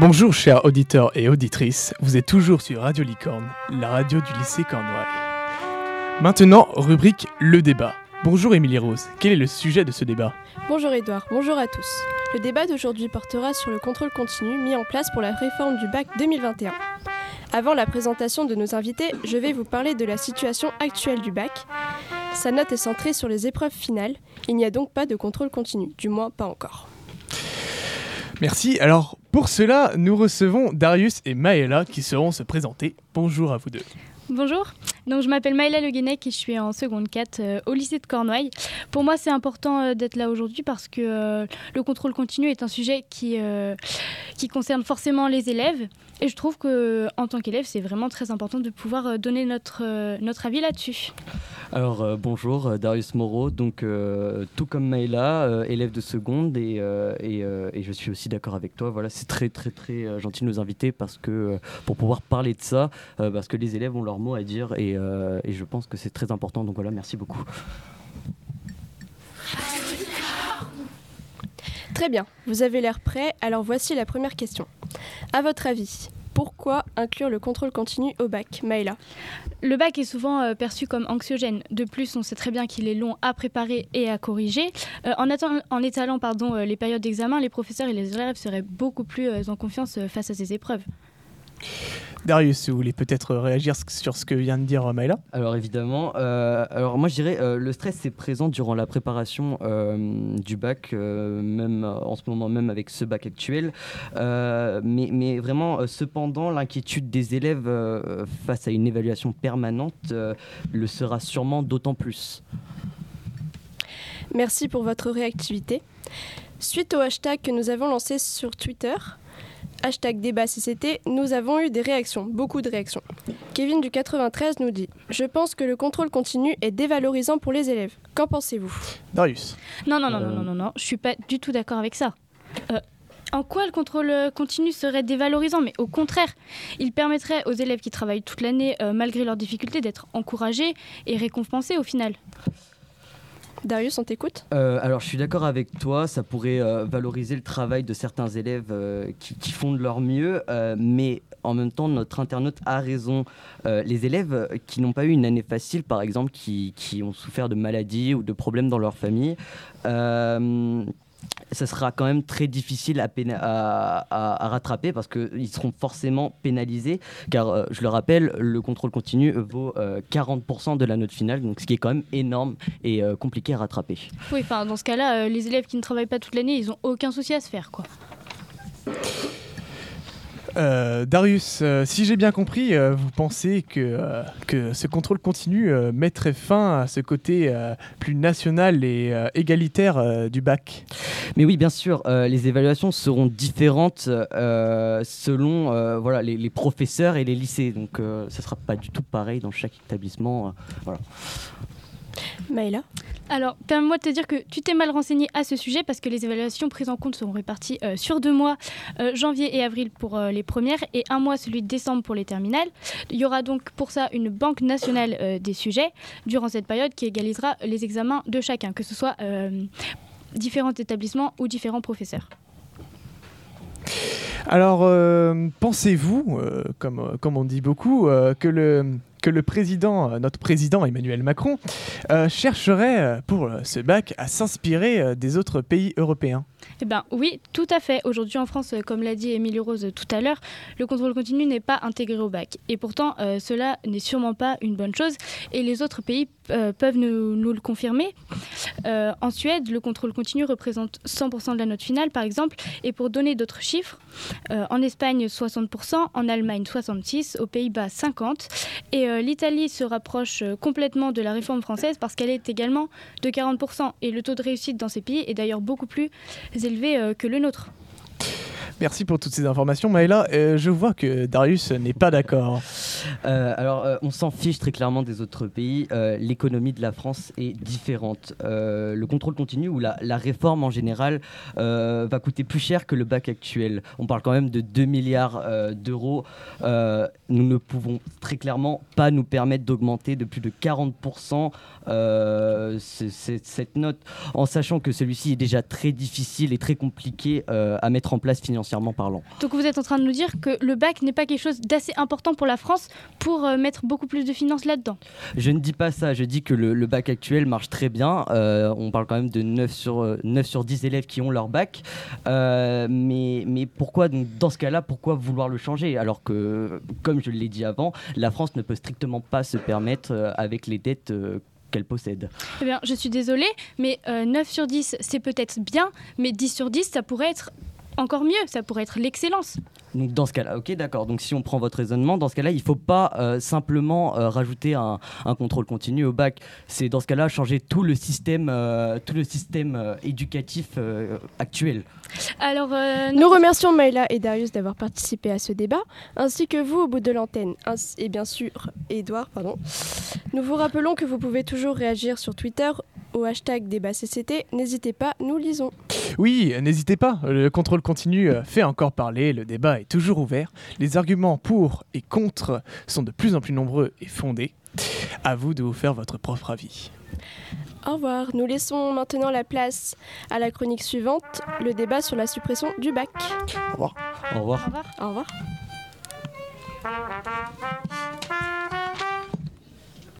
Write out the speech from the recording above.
Bonjour chers auditeurs et auditrices, vous êtes toujours sur Radio Licorne, la radio du lycée Cornouailles. Maintenant, rubrique Le débat. Bonjour Émilie Rose, quel est le sujet de ce débat? Bonjour Edouard, bonjour à tous. Le débat d'aujourd'hui portera sur le contrôle continu mis en place pour la réforme du bac 2021. Avant la présentation de nos invités, je vais vous parler de la situation actuelle du bac. Sa note est centrée sur les épreuves finales, il n'y a donc pas de contrôle continu, du moins pas encore. Merci. Alors, pour cela, nous recevons Darius et Maëla qui seront se présenter. Bonjour à vous deux. Bonjour, donc je m'appelle Maëla Le Guenec et je suis en seconde 4 euh, au lycée de Cornouailles. Pour moi, c'est important euh, d'être là aujourd'hui parce que euh, le contrôle continu est un sujet qui, qui concerne forcément les élèves. Et je trouve que en tant qu'élève, c'est vraiment très important de pouvoir donner notre, notre avis là-dessus. Alors bonjour, Darius Moreau, donc tout comme Maëla, élève de seconde et, je suis aussi d'accord avec toi. Voilà, c'est très très très gentil de nous inviter parce que pour pouvoir parler de ça, parce que les élèves ont leur mot à dire et, euh, et je pense que c'est très important. Donc voilà, merci beaucoup. Très bien, vous avez l'air prêt, alors voici la première question. À votre avis, pourquoi inclure le contrôle continu au bac Maëla? Le bac est souvent euh, perçu comme anxiogène. De plus, on sait très bien qu'il est long à préparer et à corriger. Euh, en, en, étalant pardon, les périodes d'examen, les professeurs et les élèves seraient beaucoup plus en confiance face à ces épreuves. Darius, vous voulez peut-être réagir sur ce que vient de dire Maëla Alors évidemment, euh, alors moi je dirais euh, le stress c'est présent durant la préparation euh, du bac, même en ce moment même avec ce bac actuel, mais, mais, vraiment cependant l'inquiétude des élèves face à une évaluation permanente le sera sûrement d'autant plus. Merci pour votre réactivité. Suite au hashtag que nous avons lancé sur Twitter, hashtag débat CCT, nous avons eu des réactions, beaucoup de réactions. Kevin du 93 nous dit Je pense que le contrôle continu est dévalorisant pour les élèves. Qu'en pensez-vous? Darius Non, non, non, non, non, non, non, je suis pas du tout d'accord avec ça. Euh, en quoi le contrôle continu serait dévalorisant? Mais au contraire, il permettrait aux élèves qui travaillent toute l'année, euh, malgré leurs difficultés, d'être encouragés et récompensés au final. Darius, on t'écoute euh, Alors, je suis d'accord avec toi, ça pourrait euh, valoriser le travail de certains élèves euh, qui, font de leur mieux, mais en même temps, notre internaute a raison. les élèves qui n'ont pas eu une année facile, par exemple, qui, qui, ont souffert de maladies ou de problèmes dans leur famille, ça sera quand même très difficile à, à, rattraper parce qu'ils seront forcément pénalisés. Car, euh, je le rappelle, le contrôle continu vaut 40% euh, de la note finale, donc ce qui est quand même énorme et euh, compliqué à rattraper. Oui, enfin, dans ce cas-là, les élèves qui ne travaillent pas toute l'année, ils n'ont aucun souci à se faire. quoi. Euh, Darius, euh, si j'ai bien compris, euh, vous pensez que, que ce contrôle continu mettrait fin à ce côté plus national et égalitaire du bac Mais oui, bien sûr, les évaluations seront différentes selon voilà, les, les, professeurs et les lycées. Donc, ce ne sera pas du tout pareil dans chaque établissement. voilà. Maëla? Alors, permets-moi de te dire que tu t'es mal renseigné à ce sujet parce que les évaluations prises en compte seront réparties euh, sur deux mois, euh, janvier et avril pour euh, les premières et un mois celui de décembre pour les terminales. Il y aura donc pour ça une banque nationale des sujets durant cette période qui égalisera les examens de chacun, que ce soit différents établissements ou différents professeurs. Alors, pensez-vous, comme, comme on dit beaucoup, que le que le président, euh, notre président Emmanuel Macron, euh, chercherait euh, pour ce bac à s'inspirer des autres pays européens eh ben oui, tout à fait. Aujourd'hui en France, comme l'a dit Émilie Rose tout à l'heure, le contrôle continu n'est pas intégré au bac. Et pourtant, cela n'est sûrement pas une bonne chose. Et les autres pays peuvent nous, le confirmer. en Suède, le contrôle continu représente 100% de la note finale, par exemple. Et pour donner d'autres chiffres, en Espagne 60%, en Allemagne 66%, aux Pays-Bas 50%. Et euh, l'Italie se rapproche euh, complètement de la réforme française parce qu'elle est également de 40%. Et le taux de réussite dans ces pays est d'ailleurs beaucoup plus élevé euh, que le nôtre. Merci pour toutes ces informations. Maëla, euh, je vois que Darius n'est pas d'accord. Euh, alors, euh, on s'en fiche très clairement des autres pays. L'économie de la France est différente. le contrôle continu ou la, la réforme en général va coûter plus cher que le bac actuel. On parle quand même de 2 milliards d'euros. nous ne pouvons très clairement pas nous permettre d'augmenter de plus de 40% cette note, en sachant que celui-ci est déjà très difficile et très compliqué à mettre en place financièrement financièrement parlant. Donc vous êtes en train de nous dire que le bac n'est pas quelque chose d'assez important pour la France pour euh, mettre beaucoup plus de finances là-dedans Je ne dis pas ça, je dis que le, le bac actuel marche très bien. Euh, on parle quand même de 9 sur, euh, 9 sur 10 élèves qui ont leur bac. Euh, mais, mais pourquoi, donc, dans ce cas-là, pourquoi vouloir le changer? Alors que, comme je l'ai dit avant, la France ne peut strictement pas se permettre euh, avec les dettes euh, qu'elle possède. Eh bien, je suis désolée, mais euh, 9 sur 10, c'est peut-être bien, mais 10 sur 10, ça pourrait être encore mieux, ça pourrait être l'excellence. Donc dans ce cas-là, ok, d'accord. Donc si on prend votre raisonnement, dans ce cas-là, il ne faut pas euh, simplement euh, rajouter un, un contrôle continu au bac. C'est dans ce cas-là changer tout le système, euh, tout le système euh, éducatif euh, actuel. Alors, euh, Nous remercions Maïla et Darius d'avoir participé à ce débat, ainsi que vous au bout de l'antenne, et bien sûr Edouard, pardon. Nous vous rappelons que vous pouvez toujours réagir sur Twitter au hashtag débat CCT. N'hésitez pas, nous lisons. Oui, n'hésitez pas, le contrôle continu euh, fait encore parler, le débat est toujours ouvert, les arguments pour et contre sont de plus en plus nombreux et fondés. À vous de vous faire votre propre avis. Au revoir. Nous laissons maintenant la place à la chronique suivante, le débat sur la suppression du bac. Au revoir. au revoir. Au revoir.